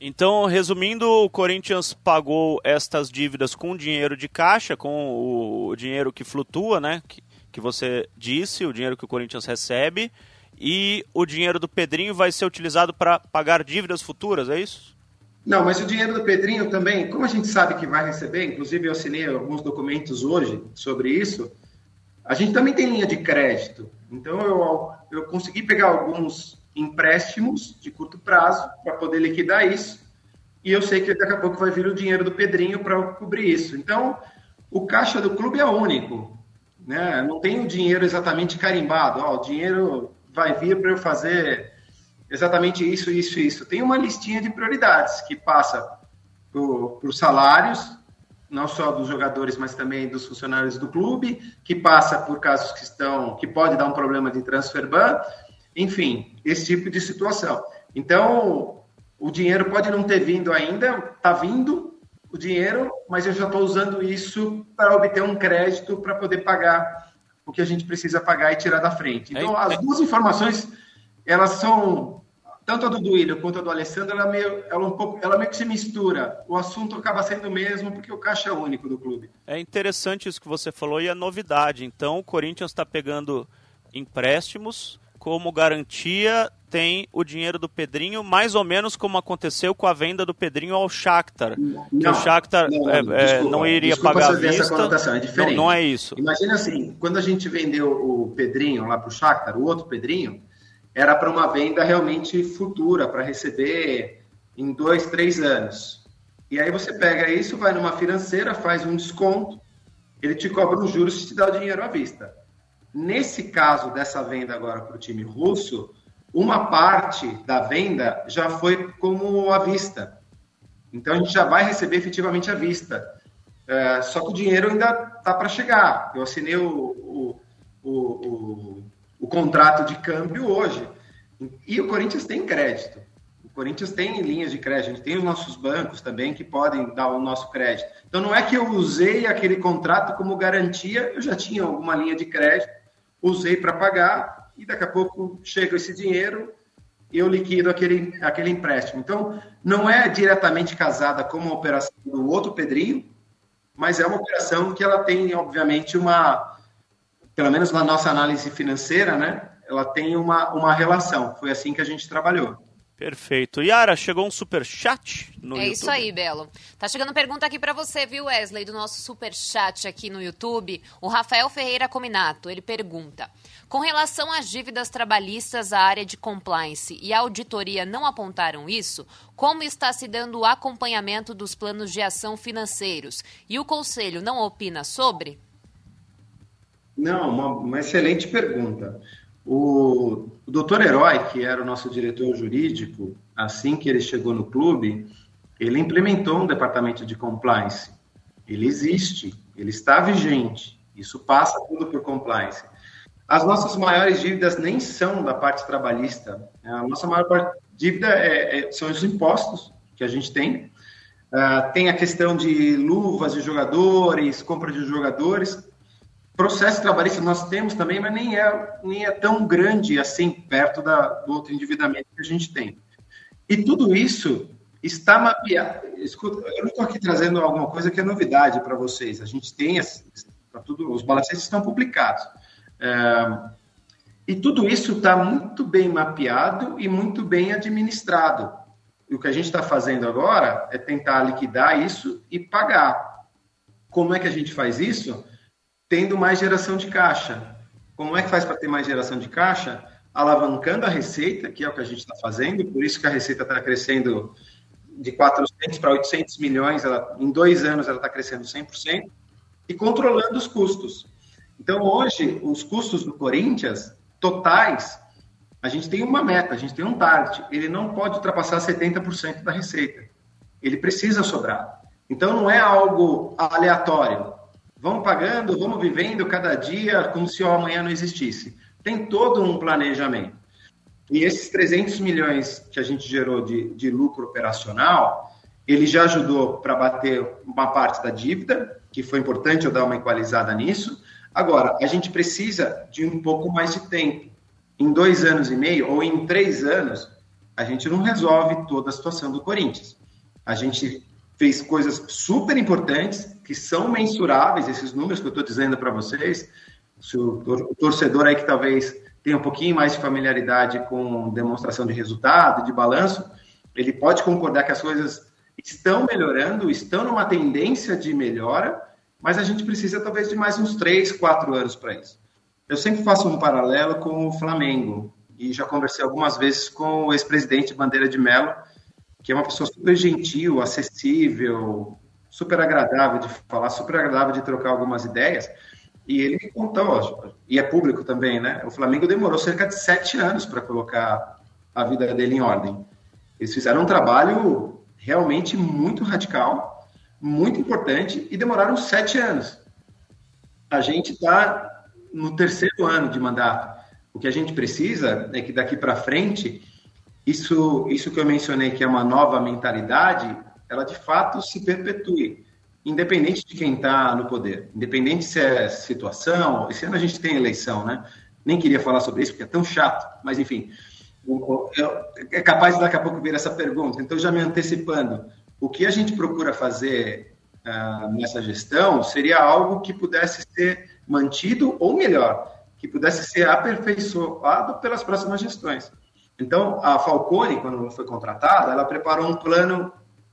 Então, resumindo, o Corinthians pagou estas dívidas com dinheiro de caixa, com o dinheiro que flutua, né? Que, que você disse, o dinheiro que o Corinthians recebe, e o dinheiro do Pedrinho vai ser utilizado para pagar dívidas futuras, é isso? Não, mas o dinheiro do Pedrinho também, como a gente sabe que vai receber, inclusive eu assinei alguns documentos hoje sobre isso, a gente também tem linha de crédito. Então eu, eu consegui pegar alguns empréstimos de curto prazo para poder liquidar isso. E eu sei que daqui a pouco vai vir o dinheiro do Pedrinho para cobrir isso. Então, o caixa do clube é único. Né? Não tem o dinheiro exatamente carimbado. Ó, o dinheiro vai vir para eu fazer exatamente isso, isso, isso. Tem uma listinha de prioridades que passa por, salários, não só dos jogadores, mas também dos funcionários do clube, que passa por casos que estão, que pode dar um problema de transfer ban, enfim, esse tipo de situação. Então, o dinheiro pode não ter vindo ainda, está vindo o dinheiro, mas eu já estou usando isso para obter um crédito para poder pagar o que a gente precisa pagar e tirar da frente. Então, as duas informações elas são tanto a do Duílio quanto a do Alessandro, ela meio, ela um pouco, ela meio que se mistura. O assunto acaba sendo o mesmo porque o caixa é único do clube. É interessante isso que você falou e a novidade. Então, o Corinthians está pegando empréstimos como garantia tem o dinheiro do Pedrinho, mais ou menos como aconteceu com a venda do Pedrinho ao Shakhtar. Não, que o Shakhtar não, é, é desculpa, não iria pagar a vista. é diferente. Não, não, é isso. Imagina assim, quando a gente vendeu o Pedrinho lá para o Shakhtar, o outro Pedrinho, era para uma venda realmente futura, para receber em dois, três anos. E aí você pega isso, vai numa financeira, faz um desconto, ele te cobra os juros e te dá o dinheiro à vista. Nesse caso dessa venda agora para o time russo, uma parte da venda já foi como à vista. Então a gente já vai receber efetivamente à vista. É, só que o dinheiro ainda está para chegar. Eu assinei o, o, o, o contrato de câmbio hoje. E o Corinthians tem crédito. O Corinthians tem linhas de crédito, a gente tem os nossos bancos também que podem dar o nosso crédito. Então não é que eu usei aquele contrato como garantia, eu já tinha alguma linha de crédito, usei para pagar e daqui a pouco chega esse dinheiro eu liquido aquele, aquele empréstimo. Então não é diretamente casada com a operação do outro Pedrinho, mas é uma operação que ela tem, obviamente, uma, pelo menos na nossa análise financeira, né? ela tem uma, uma relação. Foi assim que a gente trabalhou. Perfeito. Yara, chegou um super chat no é YouTube. É isso aí, Belo. Tá chegando pergunta aqui para você, viu, Wesley, do nosso super chat aqui no YouTube. O Rafael Ferreira Cominato, ele pergunta: "Com relação às dívidas trabalhistas, a área de compliance e a auditoria não apontaram isso? Como está se dando o acompanhamento dos planos de ação financeiros? E o conselho não opina sobre?" Não, uma, uma excelente pergunta. O, o doutor Herói, que era o nosso diretor jurídico, assim que ele chegou no clube, ele implementou um departamento de compliance. Ele existe, ele está vigente. Isso passa tudo por compliance. As nossas maiores dívidas nem são da parte trabalhista. A nossa maior parte, dívida é, é, são os impostos que a gente tem. Uh, tem a questão de luvas de jogadores, compra de jogadores. Processo trabalhista nós temos também, mas nem é, nem é tão grande assim perto da, do outro endividamento que a gente tem. E tudo isso está mapeado. Escuta, eu não estou aqui trazendo alguma coisa que é novidade para vocês. A gente tem, tá tudo, os balancetes estão publicados. É, e tudo isso está muito bem mapeado e muito bem administrado. E o que a gente está fazendo agora é tentar liquidar isso e pagar. Como é que a gente faz isso? Tendo mais geração de caixa. Como é que faz para ter mais geração de caixa? Alavancando a receita, que é o que a gente está fazendo, por isso que a receita está crescendo de 400 para 800 milhões, ela, em dois anos ela está crescendo 100%, e controlando os custos. Então, hoje, os custos do Corinthians, totais, a gente tem uma meta, a gente tem um target. Ele não pode ultrapassar 70% da receita. Ele precisa sobrar. Então, não é algo aleatório. Vamos pagando, vamos vivendo cada dia como se o amanhã não existisse. Tem todo um planejamento. E esses 300 milhões que a gente gerou de, de lucro operacional, ele já ajudou para bater uma parte da dívida, que foi importante eu dar uma equalizada nisso, Agora, a gente precisa de um pouco mais de tempo. Em dois anos e meio ou em três anos, a gente não resolve toda a situação do Corinthians. A gente fez coisas super importantes que são mensuráveis, esses números que eu estou dizendo para vocês. Se o torcedor aí que talvez tenha um pouquinho mais de familiaridade com demonstração de resultado, de balanço, ele pode concordar que as coisas estão melhorando, estão numa tendência de melhora, mas a gente precisa talvez de mais uns três, quatro anos para isso. Eu sempre faço um paralelo com o Flamengo e já conversei algumas vezes com o ex-presidente Bandeira de Mello, que é uma pessoa super gentil, acessível, super agradável de falar, super agradável de trocar algumas ideias. E ele me contou, e é público também, né? O Flamengo demorou cerca de sete anos para colocar a vida dele em ordem. Eles fizeram um trabalho realmente muito radical muito importante e demoraram sete anos. A gente está no terceiro ano de mandato. O que a gente precisa é que daqui para frente, isso, isso que eu mencionei, que é uma nova mentalidade, ela de fato se perpetue, independente de quem está no poder, independente se é situação. Esse ano a gente tem eleição, né? Nem queria falar sobre isso porque é tão chato, mas enfim, é capaz de daqui a pouco vir essa pergunta. Então, já me antecipando, o que a gente procura fazer uh, nessa gestão seria algo que pudesse ser mantido ou melhor, que pudesse ser aperfeiçoado pelas próximas gestões. Então, a Falcone, quando foi contratada, ela preparou um plano.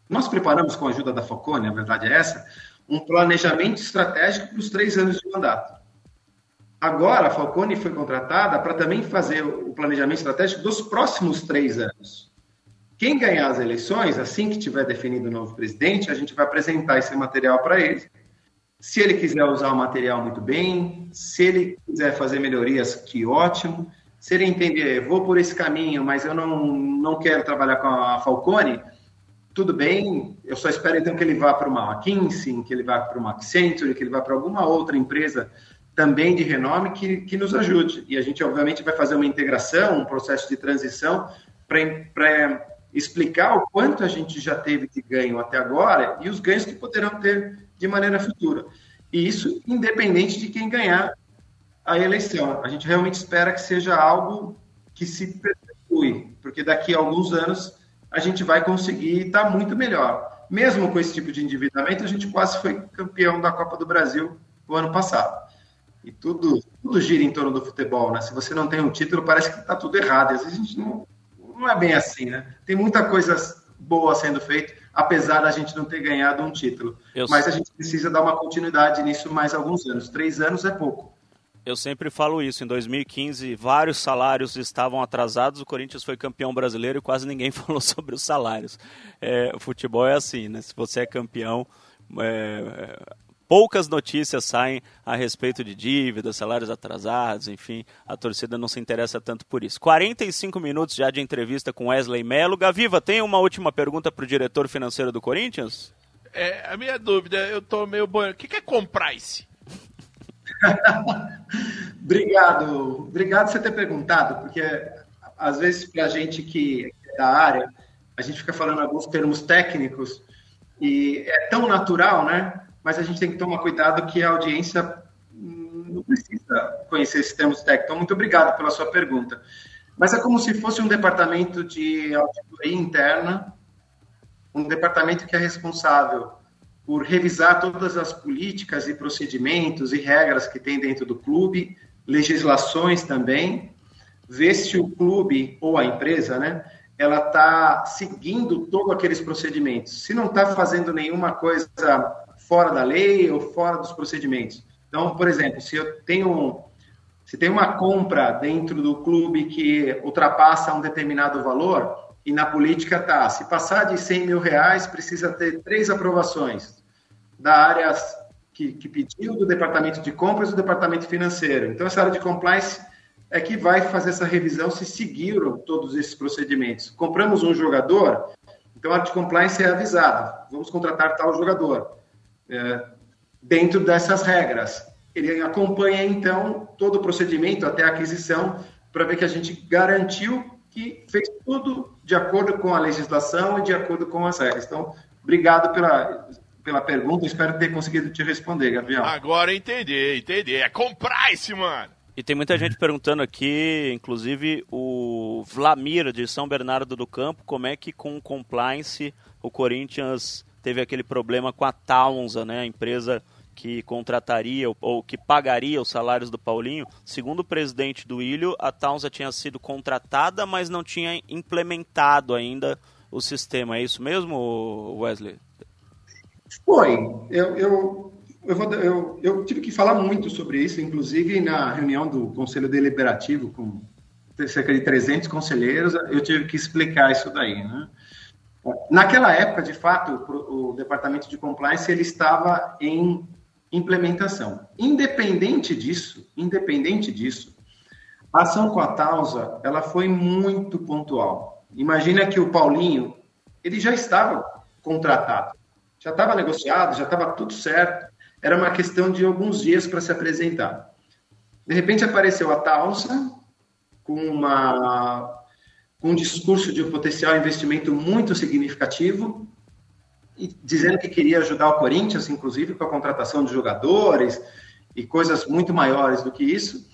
Nós preparamos, com a ajuda da Falcone, a verdade é essa, um planejamento estratégico para os três anos de mandato. Agora, a Falcone foi contratada para também fazer o planejamento estratégico dos próximos três anos. Quem ganhar as eleições, assim que tiver definido o novo presidente, a gente vai apresentar esse material para ele. Se ele quiser usar o material muito bem, se ele quiser fazer melhorias, que ótimo. Se ele entender, vou por esse caminho, mas eu não, não quero trabalhar com a Falcone, tudo bem, eu só espero então que ele vá para uma McKinsey, que ele vá para uma Accenture, que ele vá para alguma outra empresa também de renome que, que nos ajude. E a gente, obviamente, vai fazer uma integração, um processo de transição para explicar o quanto a gente já teve de ganho até agora e os ganhos que poderão ter de maneira futura. E isso independente de quem ganhar a eleição. A gente realmente espera que seja algo que se perpetue, porque daqui a alguns anos a gente vai conseguir estar muito melhor. Mesmo com esse tipo de endividamento, a gente quase foi campeão da Copa do Brasil o ano passado. E tudo, tudo gira em torno do futebol, né? Se você não tem um título, parece que está tudo errado. E às vezes a gente não, não é bem assim, né? Tem muita coisa boa sendo feita, apesar da gente não ter ganhado um título. Eu Mas a gente precisa dar uma continuidade nisso mais alguns anos. Três anos é pouco. Eu sempre falo isso. Em 2015, vários salários estavam atrasados. O Corinthians foi campeão brasileiro e quase ninguém falou sobre os salários. É, o futebol é assim, né? Se você é campeão, é, poucas notícias saem a respeito de dívidas, salários atrasados, enfim, a torcida não se interessa tanto por isso. 45 minutos já de entrevista com Wesley Melo. Gaviva, tem uma última pergunta para o diretor financeiro do Corinthians? É, a minha dúvida, eu tô meio bom. O que, que é comprar esse? obrigado, obrigado por você ter perguntado, porque às vezes para a gente que é da área, a gente fica falando alguns termos técnicos e é tão natural, né? Mas a gente tem que tomar cuidado que a audiência não precisa conhecer esses termos técnicos. Então, muito obrigado pela sua pergunta. Mas é como se fosse um departamento de auditoria interna, um departamento que é responsável por revisar todas as políticas e procedimentos e regras que tem dentro do clube, legislações também, ver se o clube ou a empresa, né, ela está seguindo todos aqueles procedimentos. Se não está fazendo nenhuma coisa fora da lei ou fora dos procedimentos. Então, por exemplo, se eu tenho se tem uma compra dentro do clube que ultrapassa um determinado valor, e na política tá, se passar de 100 mil reais, precisa ter três aprovações da área que, que pediu, do departamento de compras do departamento financeiro. Então, essa área de compliance é que vai fazer essa revisão se seguiram todos esses procedimentos. Compramos um jogador, então a área de compliance é avisada, vamos contratar tal jogador, é, dentro dessas regras. Ele acompanha, então, todo o procedimento até a aquisição, para ver que a gente garantiu que fez tudo de acordo com a legislação e de acordo com as regras. Então, obrigado pela, pela pergunta, espero ter conseguido te responder, Gabriel. Agora entendi, entendi. É compliance, mano. E tem muita gente perguntando aqui, inclusive o Vlamir de São Bernardo do Campo, como é que com o compliance o Corinthians teve aquele problema com a Taunza, né, a empresa que contrataria ou que pagaria os salários do Paulinho. Segundo o presidente do Ilho, a Taunza tinha sido contratada, mas não tinha implementado ainda o sistema. É isso mesmo, Wesley? Foi. Eu, eu eu, vou, eu, eu, tive que falar muito sobre isso, inclusive na reunião do Conselho Deliberativo, com cerca de 300 conselheiros, eu tive que explicar isso daí. Né? Naquela época, de fato, o Departamento de Compliance ele estava em implementação. Independente disso, independente disso, a ação com a Tausa, ela foi muito pontual. Imagina que o Paulinho, ele já estava contratado, já estava negociado, já estava tudo certo era uma questão de alguns dias para se apresentar. De repente apareceu a Talsa com, uma, com um discurso de um potencial investimento muito significativo, dizendo que queria ajudar o Corinthians, inclusive com a contratação de jogadores e coisas muito maiores do que isso.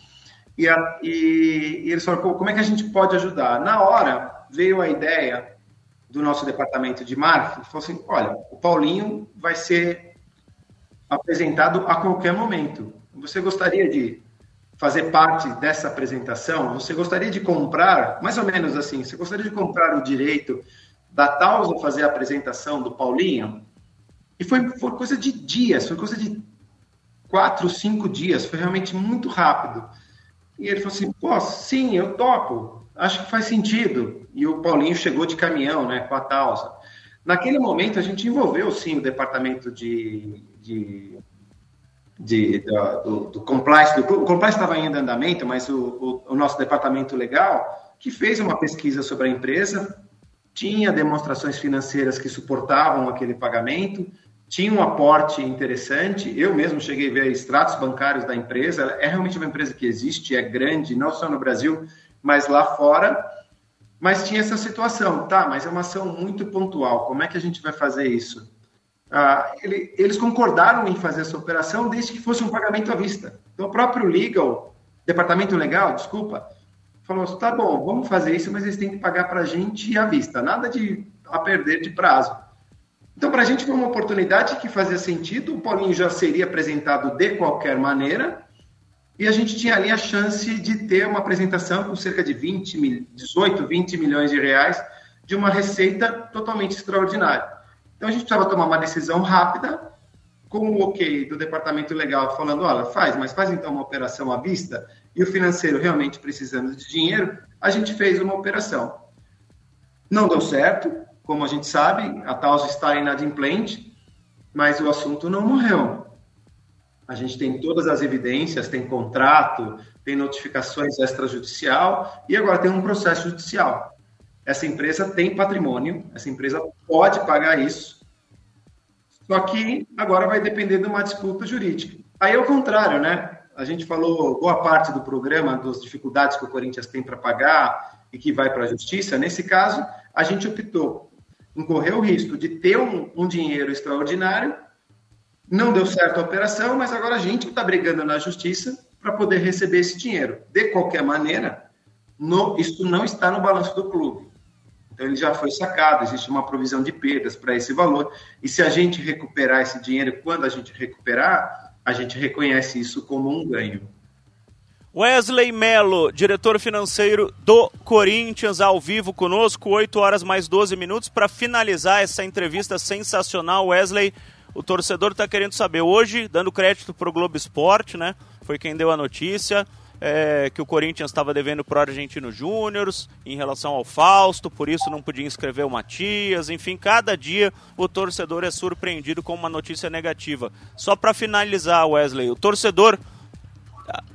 E, a, e, e eles falaram, como é que a gente pode ajudar? Na hora, veio a ideia do nosso departamento de marketing, falou assim, olha, o Paulinho vai ser apresentado a qualquer momento. Você gostaria de fazer parte dessa apresentação? Você gostaria de comprar, mais ou menos assim, você gostaria de comprar o direito da Tausa fazer a apresentação do Paulinho? E foi, foi coisa de dias, foi coisa de quatro, cinco dias, foi realmente muito rápido. E ele falou assim, pô, sim, eu topo, acho que faz sentido. E o Paulinho chegou de caminhão, né, com a Tausa. Naquele momento, a gente envolveu, sim, o departamento de, de, de do, do, compliance. Do, o compliance estava ainda em andamento, mas o, o, o nosso departamento legal, que fez uma pesquisa sobre a empresa, tinha demonstrações financeiras que suportavam aquele pagamento, tinha um aporte interessante. Eu mesmo cheguei a ver extratos bancários da empresa. É realmente uma empresa que existe, é grande, não só no Brasil, mas lá fora. Mas tinha essa situação, tá? Mas é uma ação muito pontual. Como é que a gente vai fazer isso? Ah, ele, eles concordaram em fazer essa operação desde que fosse um pagamento à vista. Então, o próprio legal, departamento legal, desculpa, falou: assim, tá bom, vamos fazer isso, mas eles têm que pagar para a gente à vista, nada de a perder de prazo. Então, para a gente foi uma oportunidade que fazia sentido. O Paulinho já seria apresentado de qualquer maneira e a gente tinha ali a chance de ter uma apresentação com cerca de 20, 18, 20 milhões de reais de uma receita totalmente extraordinária. Então a gente precisava tomar uma decisão rápida, com o ok do departamento legal falando, olha, faz, mas faz então uma operação à vista, e o financeiro realmente precisando de dinheiro, a gente fez uma operação. Não deu certo, como a gente sabe, a Taus está inadimplente, mas o assunto não morreu. A gente tem todas as evidências, tem contrato, tem notificações extrajudicial e agora tem um processo judicial. Essa empresa tem patrimônio, essa empresa pode pagar isso, só que agora vai depender de uma disputa jurídica. Aí é o contrário, né? A gente falou boa parte do programa das dificuldades que o Corinthians tem para pagar e que vai para a justiça. Nesse caso, a gente optou em correr o risco de ter um, um dinheiro extraordinário. Não deu certo a operação, mas agora a gente está brigando na justiça para poder receber esse dinheiro. De qualquer maneira, no, isso não está no balanço do clube. Então ele já foi sacado, existe uma provisão de perdas para esse valor. E se a gente recuperar esse dinheiro, quando a gente recuperar, a gente reconhece isso como um ganho. Wesley Melo, diretor financeiro do Corinthians, ao vivo conosco, 8 horas mais 12 minutos. Para finalizar essa entrevista sensacional, Wesley, o torcedor está querendo saber hoje, dando crédito para o Globo Esporte, né? Foi quem deu a notícia. É, que o Corinthians estava devendo para o Argentino Júnior em relação ao Fausto, por isso não podia inscrever o Matias. Enfim, cada dia o torcedor é surpreendido com uma notícia negativa. Só para finalizar, Wesley, o torcedor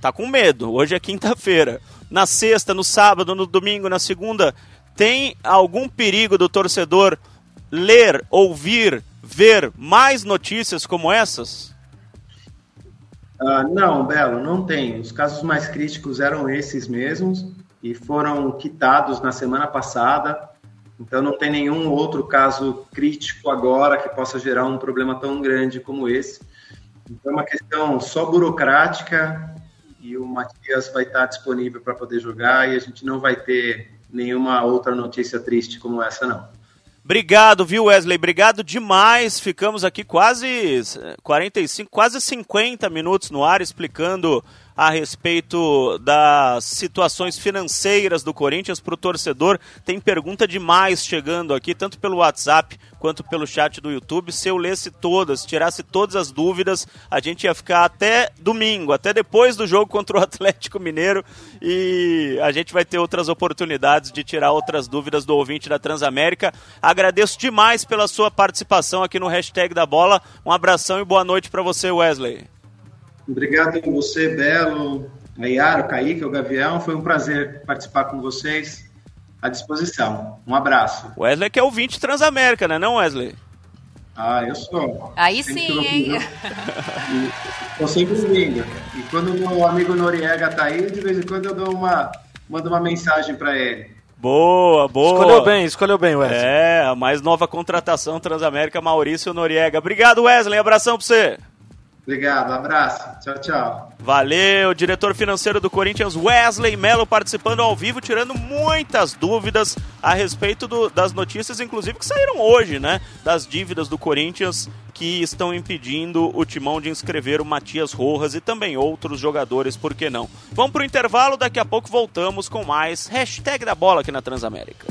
tá com medo. Hoje é quinta-feira. Na sexta, no sábado, no domingo, na segunda, tem algum perigo do torcedor ler, ouvir, ver mais notícias como essas? Uh, não, Belo, não tem. Os casos mais críticos eram esses mesmos e foram quitados na semana passada. Então não tem nenhum outro caso crítico agora que possa gerar um problema tão grande como esse. Então é uma questão só burocrática e o Matias vai estar disponível para poder jogar e a gente não vai ter nenhuma outra notícia triste como essa não. Obrigado, viu, Wesley? Obrigado demais. Ficamos aqui quase 45, quase 50 minutos no ar explicando a respeito das situações financeiras do Corinthians para o torcedor. Tem pergunta demais chegando aqui, tanto pelo WhatsApp quanto pelo chat do YouTube. Se eu lesse todas, tirasse todas as dúvidas, a gente ia ficar até domingo, até depois do jogo contra o Atlético Mineiro e a gente vai ter outras oportunidades de tirar outras dúvidas do ouvinte da Transamérica. Agradeço demais pela sua participação aqui no hashtag da bola. Um abração e boa noite para você, Wesley. Obrigado a você, Belo, a Yara, o Kaique, o Gavião. Foi um prazer participar com vocês. À disposição. Um abraço. Wesley que é ouvinte Transamérica, né não, Wesley? Ah, eu sou. Aí sempre sim, hein? Estou sempre vindo. E quando o meu amigo Noriega tá aí, de vez em quando eu dou uma, mando uma mensagem para ele. Boa, boa. Escolheu bem, escolheu bem, Wesley. É, a mais nova contratação Transamérica, Maurício Noriega. Obrigado, Wesley. Abração para você. Obrigado, abraço. Tchau, tchau. Valeu, diretor financeiro do Corinthians, Wesley Mello, participando ao vivo, tirando muitas dúvidas a respeito do, das notícias, inclusive que saíram hoje, né? Das dívidas do Corinthians que estão impedindo o timão de inscrever o Matias Rojas e também outros jogadores, por que não? Vamos para o intervalo, daqui a pouco voltamos com mais hashtag da bola aqui na Transamérica.